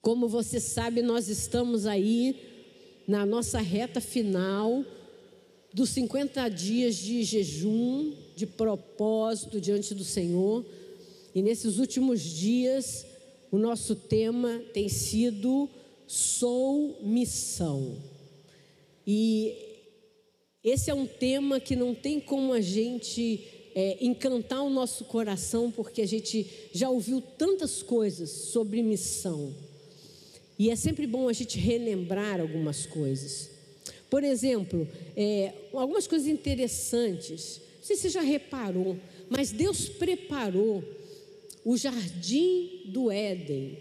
Como você sabe, nós estamos aí na nossa reta final dos 50 dias de jejum, de propósito diante do Senhor. E nesses últimos dias, o nosso tema tem sido Sou Missão. E esse é um tema que não tem como a gente é, encantar o nosso coração, porque a gente já ouviu tantas coisas sobre missão. E é sempre bom a gente relembrar algumas coisas. Por exemplo, é, algumas coisas interessantes. Não sei se você já reparou, mas Deus preparou o jardim do Éden,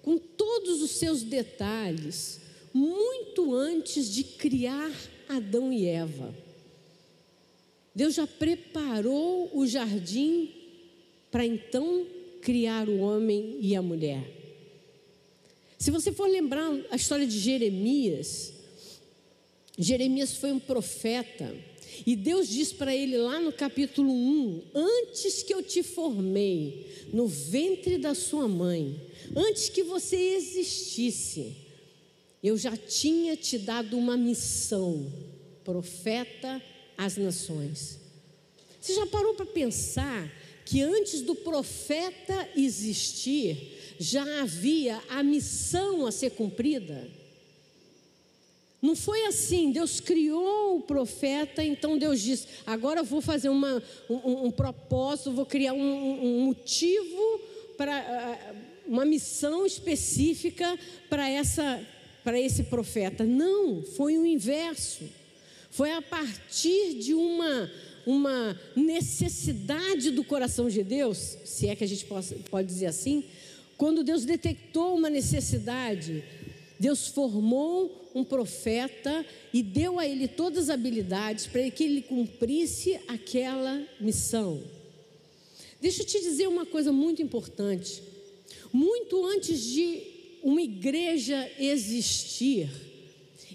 com todos os seus detalhes, muito antes de criar Adão e Eva. Deus já preparou o jardim para então criar o homem e a mulher. Se você for lembrar a história de Jeremias, Jeremias foi um profeta. E Deus diz para ele lá no capítulo 1: Antes que eu te formei no ventre da sua mãe, antes que você existisse, eu já tinha te dado uma missão, profeta às nações. Você já parou para pensar que antes do profeta existir, já havia a missão a ser cumprida. Não foi assim, Deus criou o profeta, então Deus disse: agora eu vou fazer uma, um, um propósito, vou criar um, um motivo para ah, uma missão específica para essa para esse profeta. Não, foi o inverso. Foi a partir de uma uma necessidade do coração de Deus, se é que a gente pode, dizer assim, quando Deus detectou uma necessidade, Deus formou um profeta e deu a ele todas as habilidades para que ele cumprisse aquela missão. Deixa eu te dizer uma coisa muito importante. Muito antes de uma igreja existir,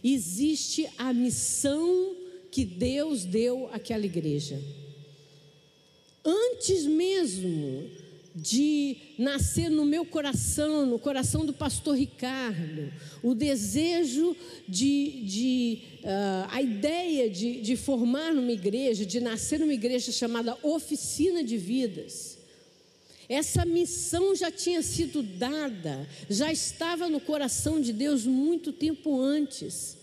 existe a missão que Deus deu àquela igreja. Antes mesmo de nascer no meu coração, no coração do pastor Ricardo, o desejo de, de uh, a ideia de, de formar numa igreja, de nascer numa igreja chamada Oficina de Vidas. Essa missão já tinha sido dada, já estava no coração de Deus muito tempo antes.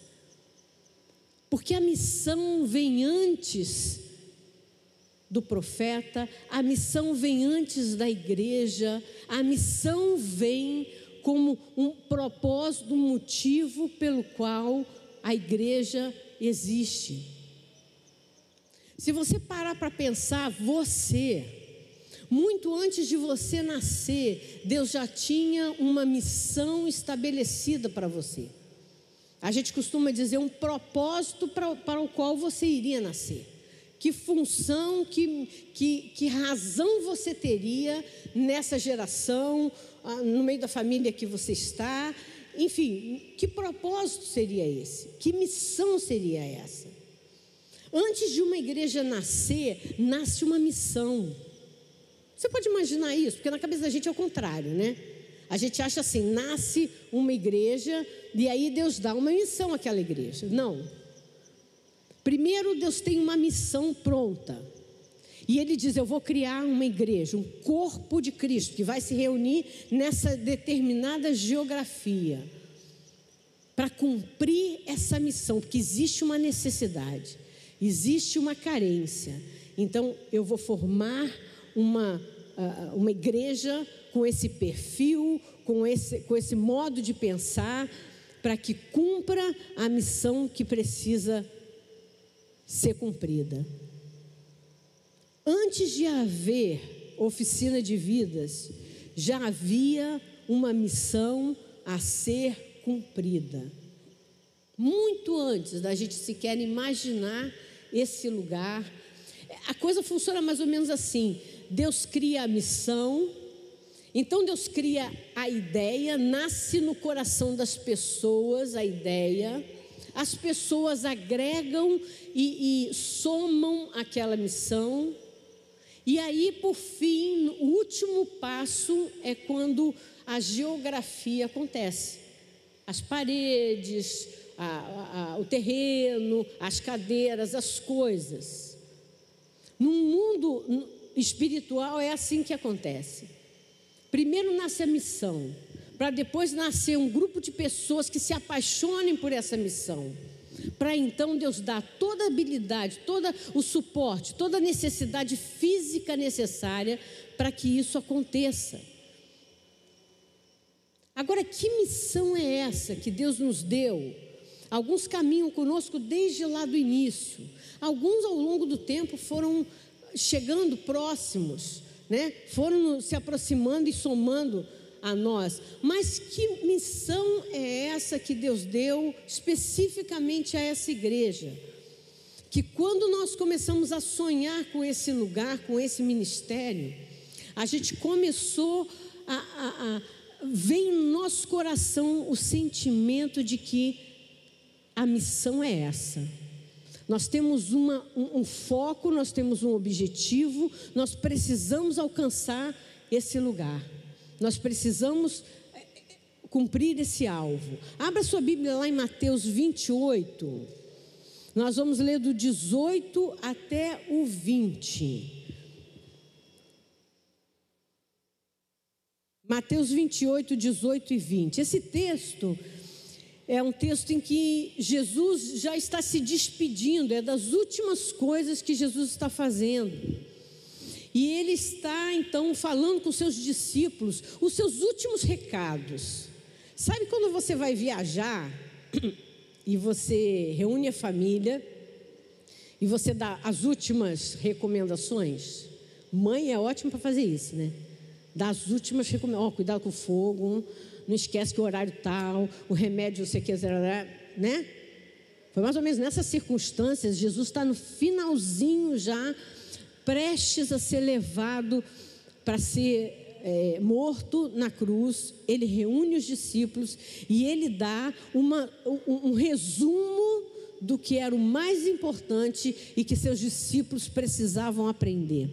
Porque a missão vem antes do profeta, a missão vem antes da igreja, a missão vem como um propósito, um motivo pelo qual a igreja existe. Se você parar para pensar, você, muito antes de você nascer, Deus já tinha uma missão estabelecida para você. A gente costuma dizer um propósito para, para o qual você iria nascer que função, que, que, que razão você teria nessa geração, ah, no meio da família que você está, enfim, que propósito seria esse? Que missão seria essa? Antes de uma igreja nascer, nasce uma missão. Você pode imaginar isso? Porque na cabeça da gente é o contrário, né? A gente acha assim: nasce uma igreja e aí Deus dá uma missão àquela igreja. Não. Primeiro, Deus tem uma missão pronta. E ele diz: Eu vou criar uma igreja, um corpo de Cristo, que vai se reunir nessa determinada geografia, para cumprir essa missão, porque existe uma necessidade, existe uma carência. Então, eu vou formar uma, uma igreja com esse perfil, com esse, com esse modo de pensar, para que cumpra a missão que precisa ser cumprida. Antes de haver oficina de vidas, já havia uma missão a ser cumprida. Muito antes da gente sequer imaginar esse lugar, a coisa funciona mais ou menos assim: Deus cria a missão, então Deus cria a ideia, nasce no coração das pessoas a ideia, as pessoas agregam e, e somam aquela missão. E aí, por fim, o último passo é quando a geografia acontece. As paredes, a, a, o terreno, as cadeiras, as coisas. No mundo espiritual é assim que acontece. Primeiro nasce a missão, para depois nascer um grupo de pessoas que se apaixonem por essa missão. Para então Deus dar toda a habilidade, todo o suporte, toda a necessidade física necessária para que isso aconteça. Agora, que missão é essa que Deus nos deu? Alguns caminham conosco desde lá do início, alguns ao longo do tempo foram chegando próximos, né? foram se aproximando e somando a nós. Mas que missão é essa que Deus deu especificamente a essa igreja? Que quando nós começamos a sonhar com esse lugar, com esse ministério, a gente começou a, a, a vem no nosso coração o sentimento de que a missão é essa. Nós temos uma, um, um foco, nós temos um objetivo, nós precisamos alcançar esse lugar. Nós precisamos é, é, cumprir esse alvo. Abra sua Bíblia lá em Mateus 28. Nós vamos ler do 18 até o 20. Mateus 28, 18 e 20. Esse texto é um texto em que Jesus já está se despedindo, é das últimas coisas que Jesus está fazendo. E ele está então falando com seus discípulos os seus últimos recados. Sabe quando você vai viajar e você reúne a família e você dá as últimas recomendações? Mãe é ótima para fazer isso, né? Dá as últimas recomendações. Oh, cuidado com o fogo, não esquece que o horário tal, o remédio você quer, né? Foi mais ou menos nessas circunstâncias, Jesus está no finalzinho já prestes a ser levado para ser é, morto na cruz, ele reúne os discípulos e ele dá uma, um, um resumo do que era o mais importante e que seus discípulos precisavam aprender.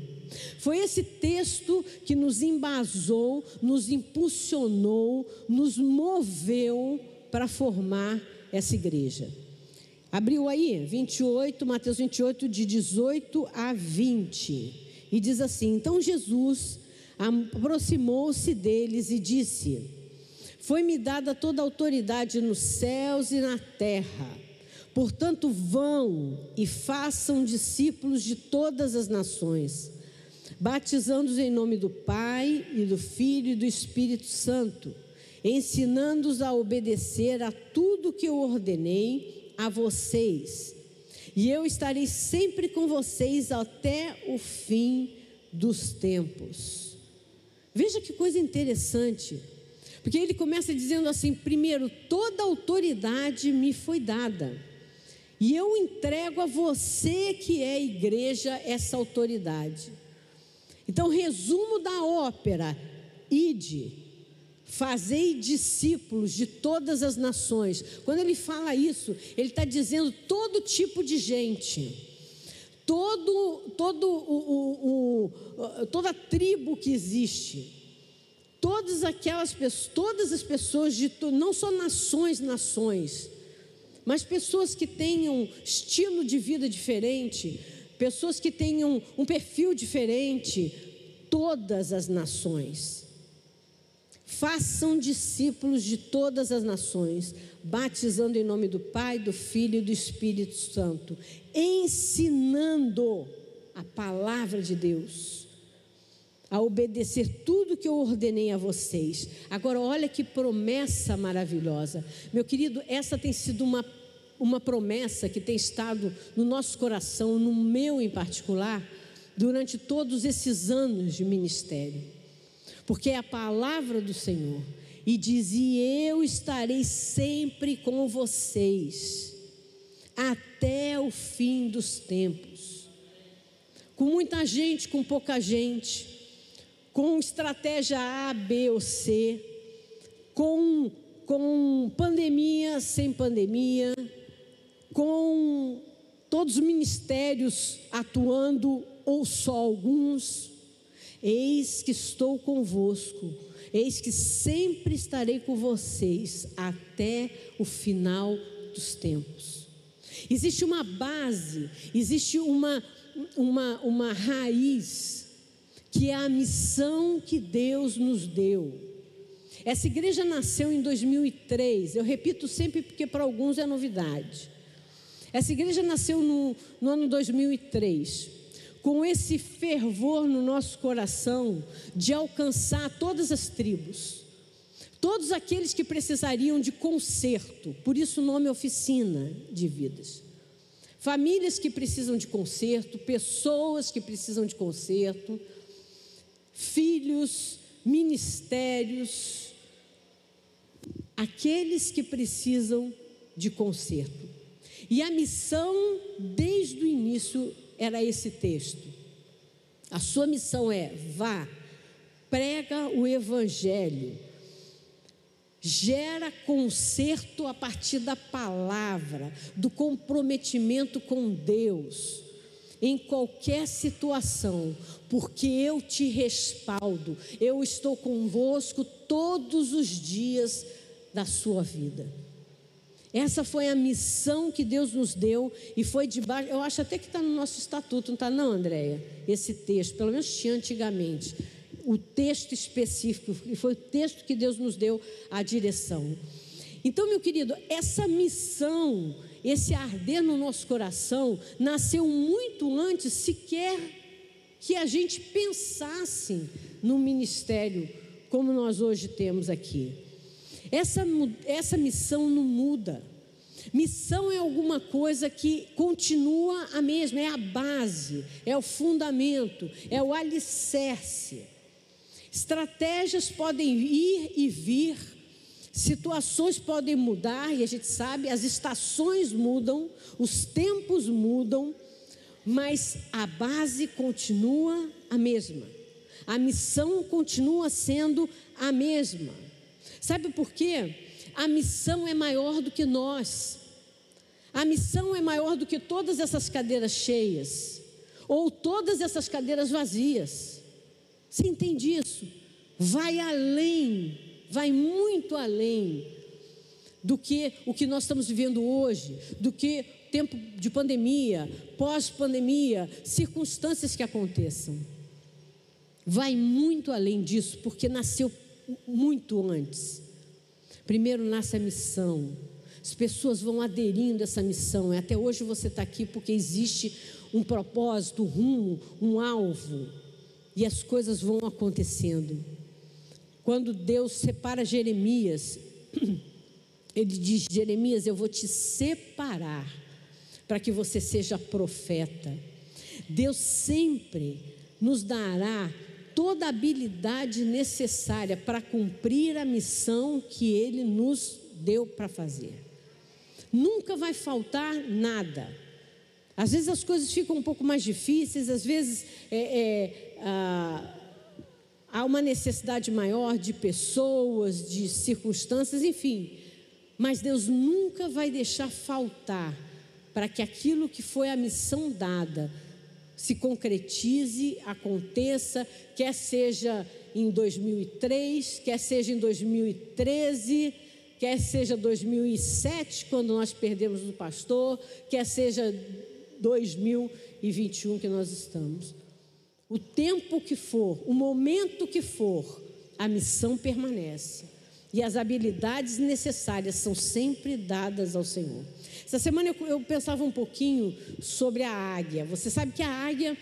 Foi esse texto que nos embasou, nos impulsionou, nos moveu para formar essa igreja. Abriu aí, 28, Mateus 28, de 18 a 20. E diz assim: Então Jesus aproximou-se deles e disse: Foi-me dada toda a autoridade nos céus e na terra. Portanto, vão e façam discípulos de todas as nações, batizando-os em nome do Pai e do Filho e do Espírito Santo, ensinando-os a obedecer a tudo que eu ordenei a vocês, e eu estarei sempre com vocês até o fim dos tempos. Veja que coisa interessante, porque ele começa dizendo assim: primeiro, toda autoridade me foi dada, e eu entrego a você que é igreja essa autoridade. Então, resumo da ópera: ide, Fazei discípulos de todas as nações. Quando ele fala isso, ele está dizendo todo tipo de gente, todo, todo o, o, o, toda a tribo que existe, todas aquelas pessoas, todas as pessoas de não só nações, nações, mas pessoas que tenham estilo de vida diferente, pessoas que tenham um perfil diferente, todas as nações. Façam discípulos de todas as nações, batizando em nome do Pai, do Filho e do Espírito Santo, ensinando a palavra de Deus, a obedecer tudo que eu ordenei a vocês. Agora, olha que promessa maravilhosa. Meu querido, essa tem sido uma, uma promessa que tem estado no nosso coração, no meu em particular, durante todos esses anos de ministério porque é a palavra do Senhor. E diz: E eu estarei sempre com vocês, até o fim dos tempos. Com muita gente, com pouca gente, com estratégia A, B ou C, com, com pandemia, sem pandemia, todos os ministérios atuando ou só alguns Eis que estou convosco, eis que sempre estarei com vocês até o final dos tempos. Existe uma base, existe uma, uma, uma raiz, que é a missão que Deus nos deu. Essa igreja nasceu em 2003, eu repito sempre porque para alguns é novidade. Essa igreja nasceu no, no ano 2003 com esse fervor no nosso coração de alcançar todas as tribos, todos aqueles que precisariam de conserto, por isso o nome oficina de vidas. Famílias que precisam de conserto, pessoas que precisam de conserto, filhos, ministérios, aqueles que precisam de conserto. E a missão, desde o início, era esse texto. A sua missão é: vá, prega o evangelho, gera conserto a partir da palavra, do comprometimento com Deus, em qualquer situação, porque eu te respaldo, eu estou convosco todos os dias da sua vida. Essa foi a missão que Deus nos deu e foi debaixo. Eu acho até que está no nosso estatuto, não está, não, Andréia? Esse texto, pelo menos tinha antigamente. O texto específico, e foi o texto que Deus nos deu a direção. Então, meu querido, essa missão, esse arder no nosso coração, nasceu muito antes sequer que a gente pensasse no ministério como nós hoje temos aqui. Essa, essa missão não muda. Missão é alguma coisa que continua a mesma, é a base, é o fundamento, é o alicerce. Estratégias podem ir e vir, situações podem mudar, e a gente sabe, as estações mudam, os tempos mudam, mas a base continua a mesma. A missão continua sendo a mesma. Sabe por quê? A missão é maior do que nós. A missão é maior do que todas essas cadeiras cheias ou todas essas cadeiras vazias. Você entende isso? Vai além, vai muito além do que o que nós estamos vivendo hoje, do que tempo de pandemia, pós-pandemia, circunstâncias que aconteçam. Vai muito além disso, porque nasceu muito antes. Primeiro nasce a missão. As pessoas vão aderindo a essa missão. Até hoje você está aqui porque existe um propósito, um rumo, um alvo. E as coisas vão acontecendo. Quando Deus separa Jeremias, ele diz: Jeremias, eu vou te separar para que você seja profeta. Deus sempre nos dará toda a habilidade necessária para cumprir a missão que Ele nos deu para fazer. Nunca vai faltar nada. Às vezes as coisas ficam um pouco mais difíceis, às vezes é, é, ah, há uma necessidade maior de pessoas, de circunstâncias, enfim. Mas Deus nunca vai deixar faltar para que aquilo que foi a missão dada se concretize, aconteça, quer seja em 2003, quer seja em 2013, quer seja 2007, quando nós perdemos o pastor, quer seja 2021 que nós estamos. O tempo que for, o momento que for, a missão permanece. E as habilidades necessárias são sempre dadas ao Senhor. Essa semana eu, eu pensava um pouquinho sobre a águia. Você sabe que a águia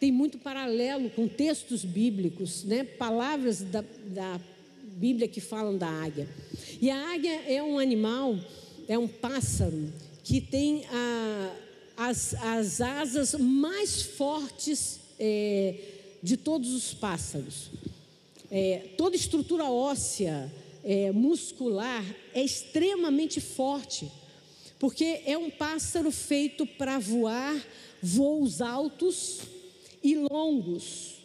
tem muito paralelo com textos bíblicos, né? palavras da, da Bíblia que falam da águia. E a águia é um animal, é um pássaro que tem a, as, as asas mais fortes é, de todos os pássaros. É, toda estrutura óssea, é, muscular, é extremamente forte porque é um pássaro feito para voar voos altos e longos.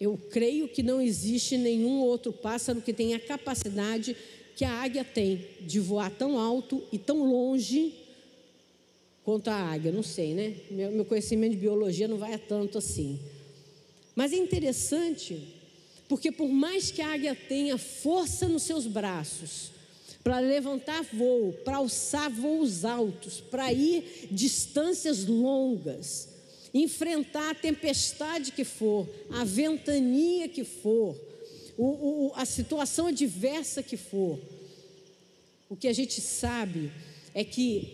Eu creio que não existe nenhum outro pássaro que tenha a capacidade que a águia tem de voar tão alto e tão longe quanto a águia. Não sei, né? Meu, conhecimento de biologia não vai a tanto assim. Mas é interessante, porque por mais que a águia tenha força nos seus braços, para levantar voo, para alçar voos altos, para ir distâncias longas, enfrentar a tempestade que for, a ventania que for, o, o, a situação adversa que for, o que a gente sabe é que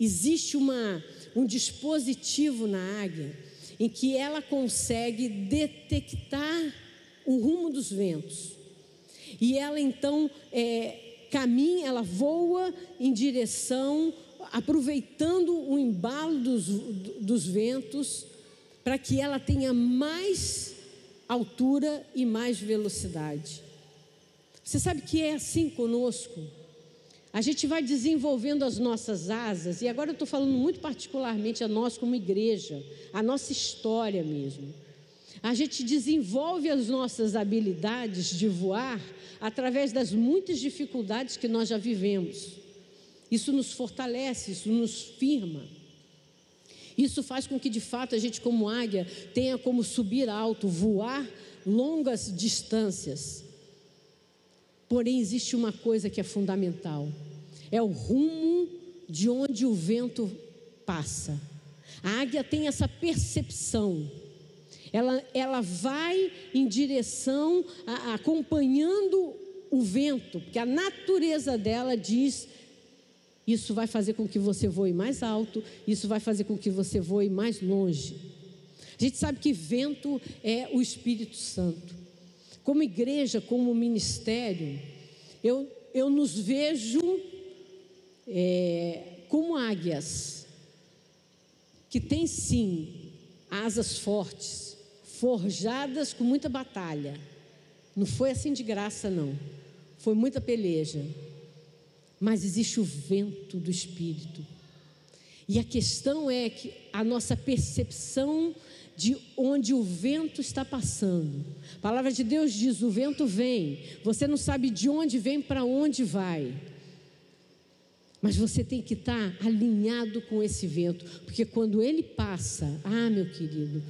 existe uma, um dispositivo na águia em que ela consegue detectar o rumo dos ventos. E ela então é, caminha, ela voa em direção, aproveitando o embalo dos, dos ventos, para que ela tenha mais altura e mais velocidade. Você sabe que é assim conosco? A gente vai desenvolvendo as nossas asas, e agora eu estou falando muito particularmente a nós como igreja, a nossa história mesmo. A gente desenvolve as nossas habilidades de voar através das muitas dificuldades que nós já vivemos. Isso nos fortalece, isso nos firma. Isso faz com que, de fato, a gente, como águia, tenha como subir alto, voar longas distâncias. Porém, existe uma coisa que é fundamental: é o rumo de onde o vento passa. A águia tem essa percepção. Ela, ela vai em direção, a, acompanhando o vento, porque a natureza dela diz: isso vai fazer com que você voe mais alto, isso vai fazer com que você voe mais longe. A gente sabe que vento é o Espírito Santo. Como igreja, como ministério, eu, eu nos vejo é, como águias, que têm sim asas fortes, forjadas com muita batalha. Não foi assim de graça, não. Foi muita peleja. Mas existe o vento do Espírito. E a questão é que a nossa percepção de onde o vento está passando. A palavra de Deus diz: o vento vem, você não sabe de onde vem, para onde vai. Mas você tem que estar alinhado com esse vento, porque quando ele passa, ah, meu querido,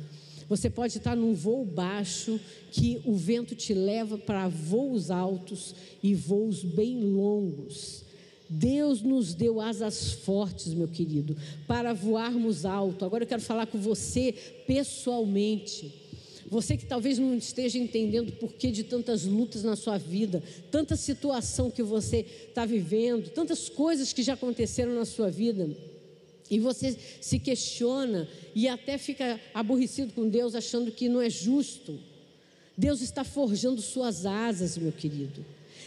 você pode estar num voo baixo, que o vento te leva para voos altos e voos bem longos. Deus nos deu asas fortes, meu querido, para voarmos alto. Agora eu quero falar com você pessoalmente. Você que talvez não esteja entendendo o porquê de tantas lutas na sua vida, tanta situação que você está vivendo, tantas coisas que já aconteceram na sua vida. E você se questiona e até fica aborrecido com Deus, achando que não é justo. Deus está forjando suas asas, meu querido.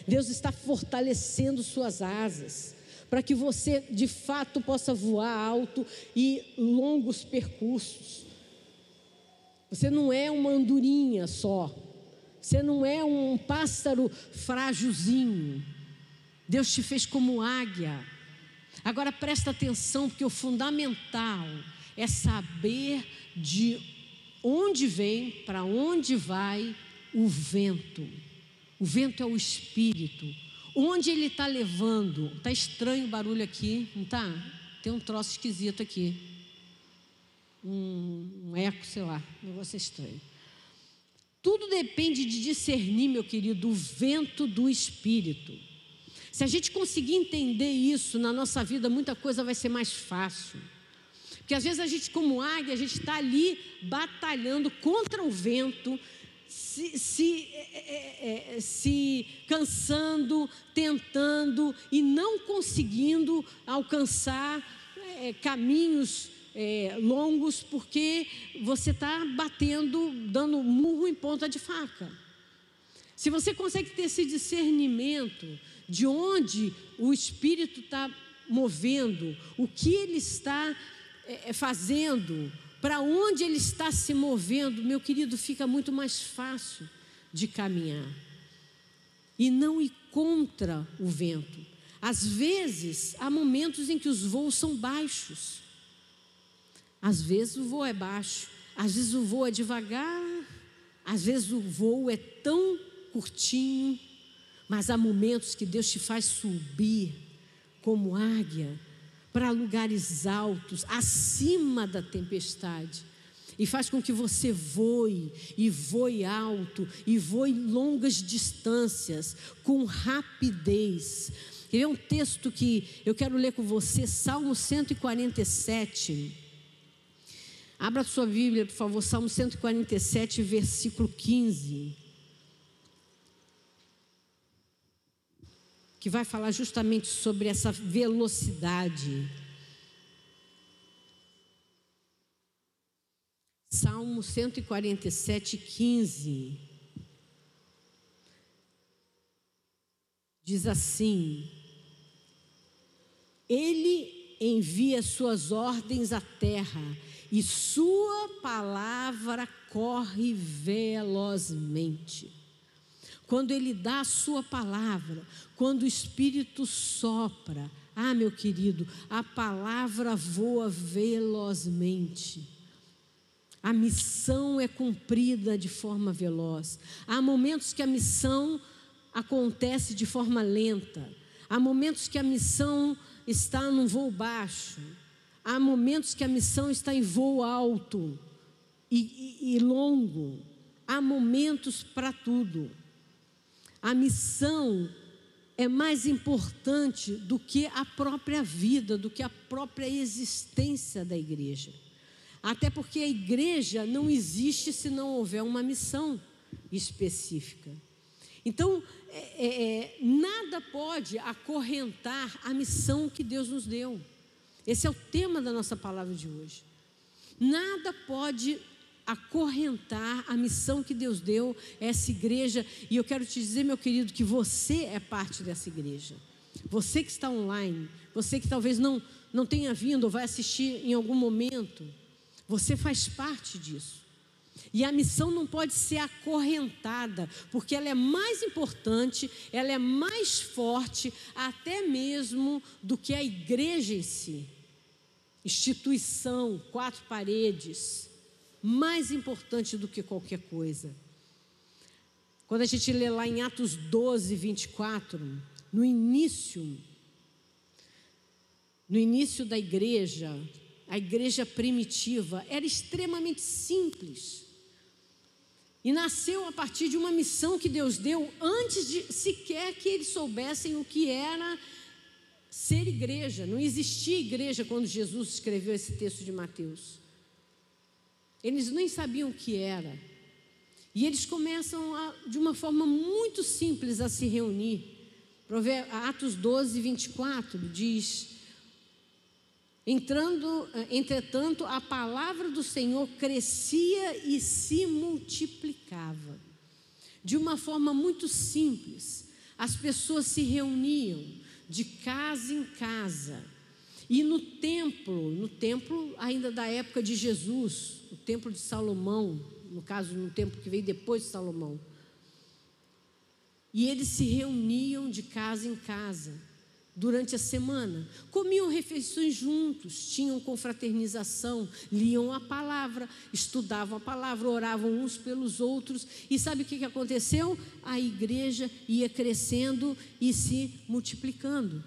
Deus está fortalecendo suas asas para que você de fato possa voar alto e longos percursos. Você não é uma andorinha só. Você não é um pássaro frágilzinho. Deus te fez como águia. Agora presta atenção, porque o fundamental é saber de onde vem, para onde vai o vento. O vento é o espírito. Onde ele está levando? Está estranho o barulho aqui, não está? Tem um troço esquisito aqui. Um, um eco, sei lá, um negócio estranho. Tudo depende de discernir, meu querido, o vento do espírito. Se a gente conseguir entender isso na nossa vida, muita coisa vai ser mais fácil. Porque às vezes a gente, como águia, a gente está ali batalhando contra o vento, se, se, é, é, é, se cansando, tentando e não conseguindo alcançar é, caminhos é, longos, porque você está batendo, dando murro em ponta de faca. Se você consegue ter esse discernimento de onde o Espírito está movendo, o que ele está é, fazendo, para onde ele está se movendo, meu querido, fica muito mais fácil de caminhar. E não ir contra o vento. Às vezes, há momentos em que os voos são baixos. Às vezes o voo é baixo, às vezes o voo é devagar, às vezes o voo é tão curtinho, mas há momentos que Deus te faz subir como águia para lugares altos, acima da tempestade. e faz com que você voe e voe alto e voe longas distâncias com rapidez. É um texto que eu quero ler com você, Salmo 147. Abra sua Bíblia, por favor, Salmo 147, versículo 15. Que vai falar justamente sobre essa velocidade. Salmo 147, 15. Diz assim: Ele envia suas ordens à terra e sua palavra corre velozmente. Quando ele dá a sua palavra, quando o Espírito sopra, ah, meu querido, a palavra voa velozmente. A missão é cumprida de forma veloz. Há momentos que a missão acontece de forma lenta. Há momentos que a missão está num voo baixo. Há momentos que a missão está em voo alto e, e, e longo. Há momentos para tudo. A missão é mais importante do que a própria vida, do que a própria existência da igreja. Até porque a igreja não existe se não houver uma missão específica. Então, é, é, é, nada pode acorrentar a missão que Deus nos deu. Esse é o tema da nossa palavra de hoje. Nada pode acorrentar a missão que Deus deu a essa igreja. E eu quero te dizer, meu querido, que você é parte dessa igreja. Você que está online, você que talvez não, não tenha vindo ou vai assistir em algum momento. Você faz parte disso. E a missão não pode ser acorrentada, porque ela é mais importante, ela é mais forte, até mesmo do que a igreja em si. Instituição, quatro paredes, mais importante do que qualquer coisa. Quando a gente lê lá em Atos 12, 24, no início, no início da igreja, a igreja primitiva era extremamente simples. E nasceu a partir de uma missão que Deus deu antes de sequer que eles soubessem o que era ser igreja. Não existia igreja quando Jesus escreveu esse texto de Mateus. Eles nem sabiam o que era. E eles começam a, de uma forma muito simples a se reunir. Atos 12, 24 diz: Entrando, eh, entretanto, a palavra do Senhor crescia e se multiplicava. De uma forma muito simples, as pessoas se reuniam de casa em casa. E no templo, no templo ainda da época de Jesus, o templo de Salomão, no caso, no templo que veio depois de Salomão. E eles se reuniam de casa em casa durante a semana. Comiam refeições juntos, tinham confraternização, liam a palavra, estudavam a palavra, oravam uns pelos outros. E sabe o que aconteceu? A igreja ia crescendo e se multiplicando.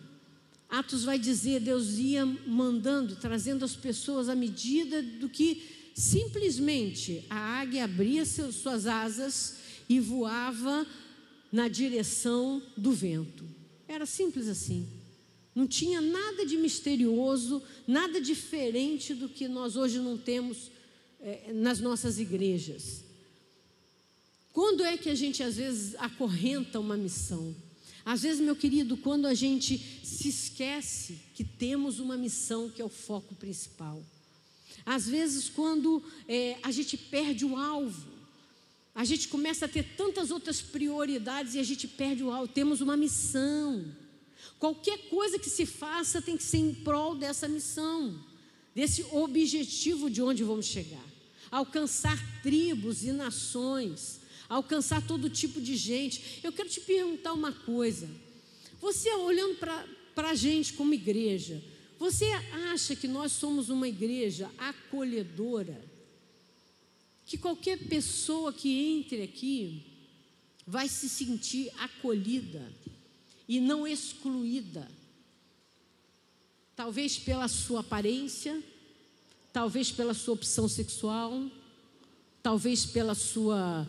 Atos vai dizer, Deus ia mandando, trazendo as pessoas à medida do que simplesmente a águia abria suas asas e voava na direção do vento. Era simples assim. Não tinha nada de misterioso, nada diferente do que nós hoje não temos é, nas nossas igrejas. Quando é que a gente às vezes acorrenta uma missão? Às vezes, meu querido, quando a gente se esquece que temos uma missão que é o foco principal. Às vezes, quando é, a gente perde o alvo, a gente começa a ter tantas outras prioridades e a gente perde o alvo. Temos uma missão. Qualquer coisa que se faça tem que ser em prol dessa missão, desse objetivo de onde vamos chegar. Alcançar tribos e nações, alcançar todo tipo de gente. Eu quero te perguntar uma coisa. Você olhando para a gente como igreja, você acha que nós somos uma igreja acolhedora? Que qualquer pessoa que entre aqui vai se sentir acolhida? e não excluída. Talvez pela sua aparência, talvez pela sua opção sexual, talvez pela sua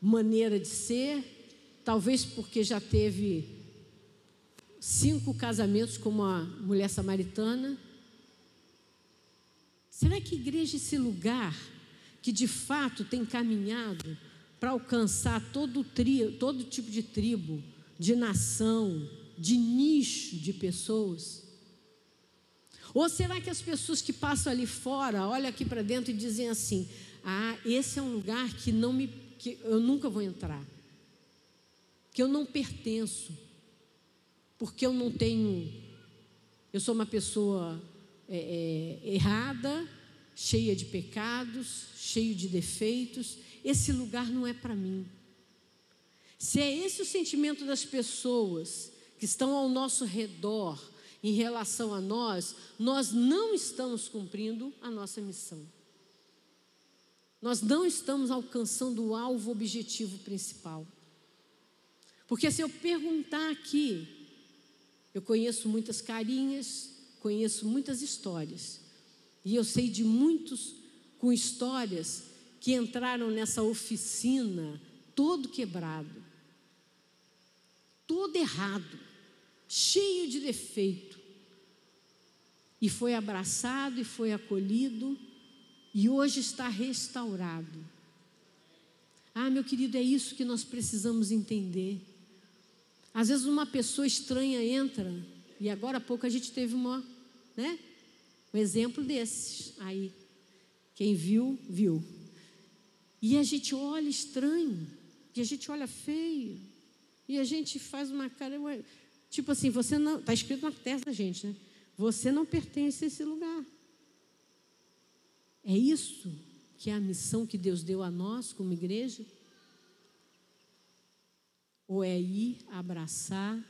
maneira de ser, talvez porque já teve cinco casamentos como a mulher samaritana. Será que igreja é esse lugar que de fato tem caminhado para alcançar todo, tri, todo tipo de tribo, de nação, de nicho de pessoas? Ou será que as pessoas que passam ali fora olham aqui para dentro e dizem assim: ah, esse é um lugar que não me, que eu nunca vou entrar, que eu não pertenço, porque eu não tenho, eu sou uma pessoa é, é, errada, cheia de pecados, cheio de defeitos. Esse lugar não é para mim. Se é esse o sentimento das pessoas que estão ao nosso redor em relação a nós, nós não estamos cumprindo a nossa missão. Nós não estamos alcançando o alvo objetivo principal. Porque se eu perguntar aqui, eu conheço muitas carinhas, conheço muitas histórias. E eu sei de muitos com histórias que entraram nessa oficina todo quebrado, todo errado, cheio de defeito. E foi abraçado e foi acolhido e hoje está restaurado. Ah, meu querido, é isso que nós precisamos entender. Às vezes uma pessoa estranha entra, e agora há pouco a gente teve uma, né, um exemplo desses aí. Quem viu, viu. E a gente olha estranho, e a gente olha feio, e a gente faz uma cara. Tipo assim, você não. Está escrito na testa da gente, né? Você não pertence a esse lugar. É isso que é a missão que Deus deu a nós como igreja? Ou é ir abraçar,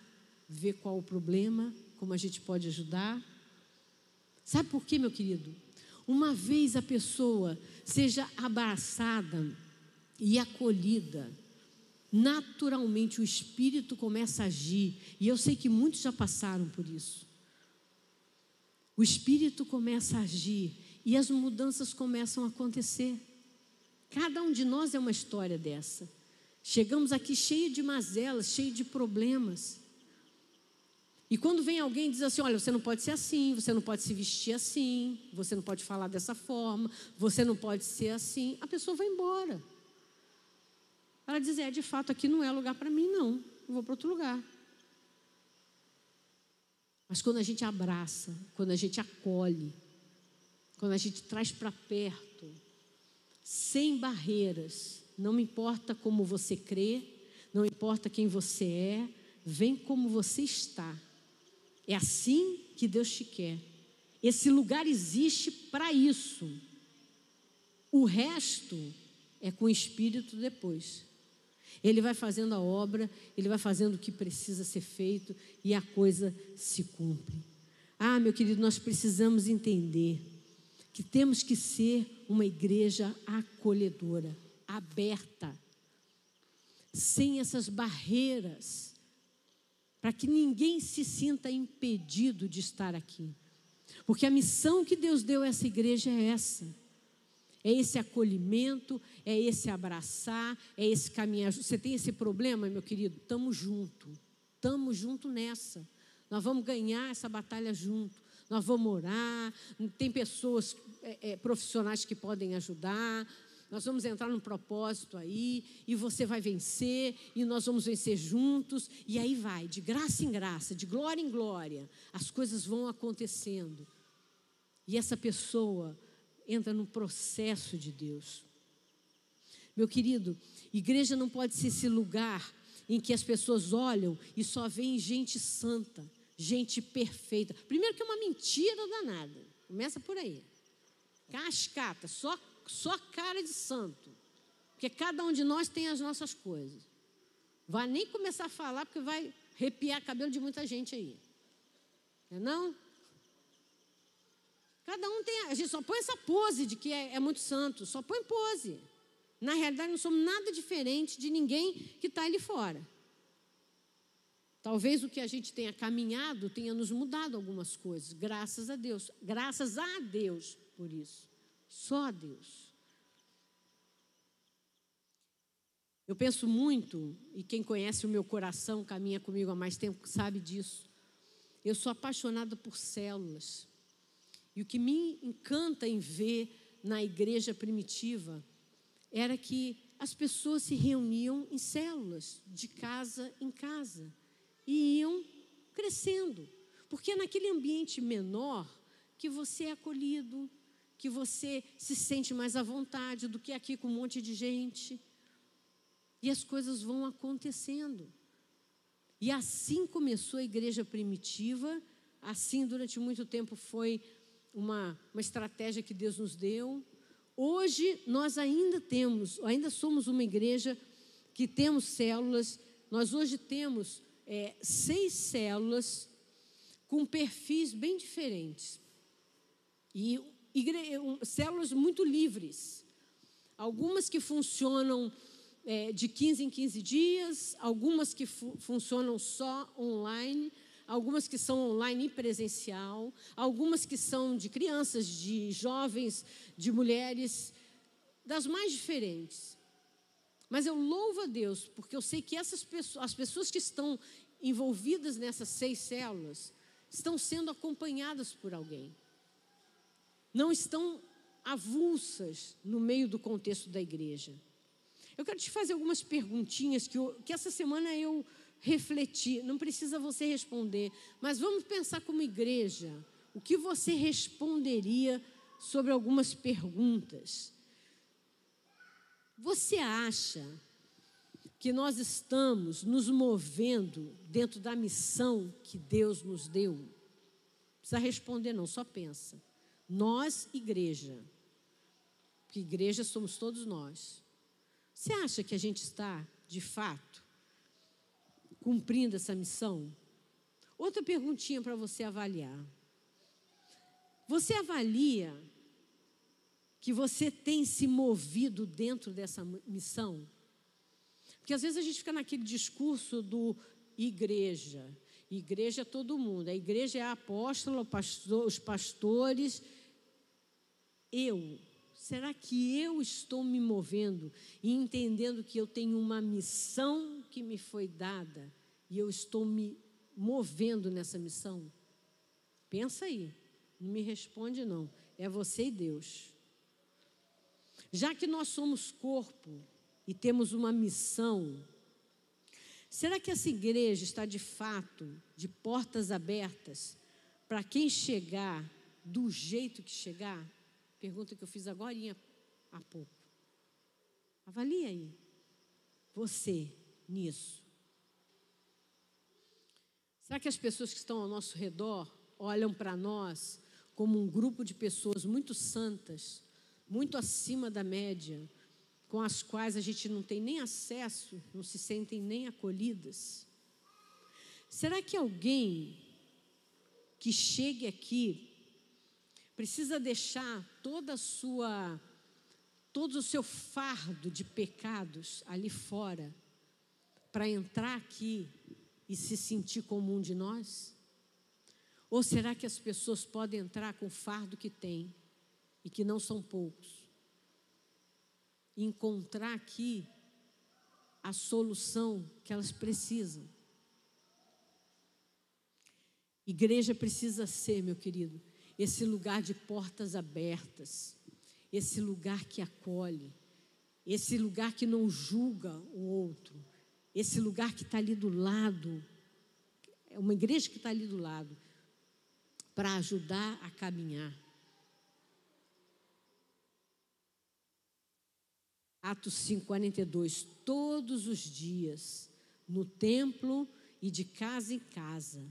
ver qual o problema, como a gente pode ajudar? Sabe por quê, meu querido? Uma vez a pessoa seja abraçada e acolhida, naturalmente o espírito começa a agir, e eu sei que muitos já passaram por isso. O espírito começa a agir e as mudanças começam a acontecer. Cada um de nós é uma história dessa. Chegamos aqui cheio de mazelas, cheio de problemas. E quando vem alguém e diz assim: olha, você não pode ser assim, você não pode se vestir assim, você não pode falar dessa forma, você não pode ser assim, a pessoa vai embora. Ela diz: é, de fato, aqui não é lugar para mim, não, eu vou para outro lugar. Mas quando a gente abraça, quando a gente acolhe, quando a gente traz para perto, sem barreiras, não importa como você crê, não importa quem você é, vem como você está. É assim que Deus te quer. Esse lugar existe para isso. O resto é com o Espírito depois. Ele vai fazendo a obra, ele vai fazendo o que precisa ser feito e a coisa se cumpre. Ah, meu querido, nós precisamos entender que temos que ser uma igreja acolhedora, aberta, sem essas barreiras para que ninguém se sinta impedido de estar aqui. Porque a missão que Deus deu a essa igreja é essa. É esse acolhimento, é esse abraçar, é esse caminhar. Você tem esse problema, meu querido? Estamos junto. Estamos junto nessa. Nós vamos ganhar essa batalha junto. Nós vamos orar. Tem pessoas é, é, profissionais que podem ajudar. Nós vamos entrar num propósito aí, e você vai vencer, e nós vamos vencer juntos, e aí vai, de graça em graça, de glória em glória, as coisas vão acontecendo. E essa pessoa entra no processo de Deus. Meu querido, igreja não pode ser esse lugar em que as pessoas olham e só veem gente santa, gente perfeita. Primeiro que é uma mentira danada. Começa por aí. Cascata, só só cara de santo. Porque cada um de nós tem as nossas coisas. Vai nem começar a falar, porque vai arrepiar cabelo de muita gente aí. É não? Cada um tem. A gente só põe essa pose de que é, é muito santo, só põe pose. Na realidade, não somos nada diferente de ninguém que está ali fora. Talvez o que a gente tenha caminhado tenha nos mudado algumas coisas, graças a Deus. Graças a Deus por isso. Só a Deus. Eu penso muito, e quem conhece o meu coração, caminha comigo há mais tempo, sabe disso. Eu sou apaixonada por células. E o que me encanta em ver na igreja primitiva era que as pessoas se reuniam em células, de casa em casa, e iam crescendo. Porque é naquele ambiente menor que você é acolhido, que você se sente mais à vontade do que aqui com um monte de gente. E as coisas vão acontecendo. E assim começou a igreja primitiva, assim durante muito tempo foi uma, uma estratégia que Deus nos deu. Hoje nós ainda temos, ainda somos uma igreja que temos células. Nós hoje temos é, seis células com perfis bem diferentes. E igre... células muito livres. Algumas que funcionam é, de 15 em 15 dias, algumas que fu funcionam só online, algumas que são online e presencial, algumas que são de crianças, de jovens, de mulheres, das mais diferentes. Mas eu louvo a Deus, porque eu sei que essas pessoas, as pessoas que estão envolvidas nessas seis células, estão sendo acompanhadas por alguém. Não estão avulsas no meio do contexto da igreja. Eu quero te fazer algumas perguntinhas que, eu, que essa semana eu refletir, não precisa você responder, mas vamos pensar como igreja, o que você responderia sobre algumas perguntas. Você acha que nós estamos nos movendo dentro da missão que Deus nos deu? Não precisa responder, não, só pensa. Nós, igreja, porque igreja somos todos nós. Você acha que a gente está, de fato, cumprindo essa missão? Outra perguntinha para você avaliar. Você avalia que você tem se movido dentro dessa missão? Porque às vezes a gente fica naquele discurso do igreja. Igreja é todo mundo. A igreja é a apóstola, pastor, os pastores. Eu. Será que eu estou me movendo e entendendo que eu tenho uma missão que me foi dada e eu estou me movendo nessa missão? Pensa aí, não me responde não. É você e Deus. Já que nós somos corpo e temos uma missão, será que essa igreja está de fato de portas abertas para quem chegar do jeito que chegar? Pergunta que eu fiz agora há pouco. Avalie aí. Você nisso? Será que as pessoas que estão ao nosso redor olham para nós como um grupo de pessoas muito santas, muito acima da média, com as quais a gente não tem nem acesso, não se sentem nem acolhidas? Será que alguém que chegue aqui precisa deixar toda a sua todo o seu fardo de pecados ali fora para entrar aqui e se sentir como um de nós? Ou será que as pessoas podem entrar com o fardo que têm e que não são poucos? Encontrar aqui a solução que elas precisam. Igreja precisa ser, meu querido, esse lugar de portas abertas, esse lugar que acolhe, esse lugar que não julga o outro, esse lugar que está ali do lado, é uma igreja que está ali do lado, para ajudar a caminhar. Atos 5:42 Todos os dias, no templo e de casa em casa,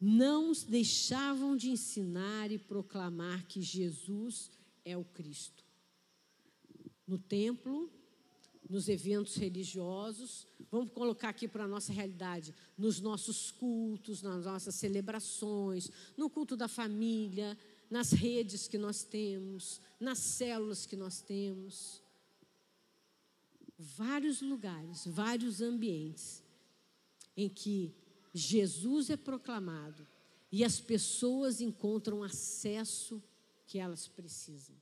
não deixavam de ensinar e proclamar que Jesus é o Cristo. No templo, nos eventos religiosos, vamos colocar aqui para a nossa realidade, nos nossos cultos, nas nossas celebrações, no culto da família, nas redes que nós temos, nas células que nós temos. Vários lugares, vários ambientes em que Jesus é proclamado e as pessoas encontram acesso que elas precisam.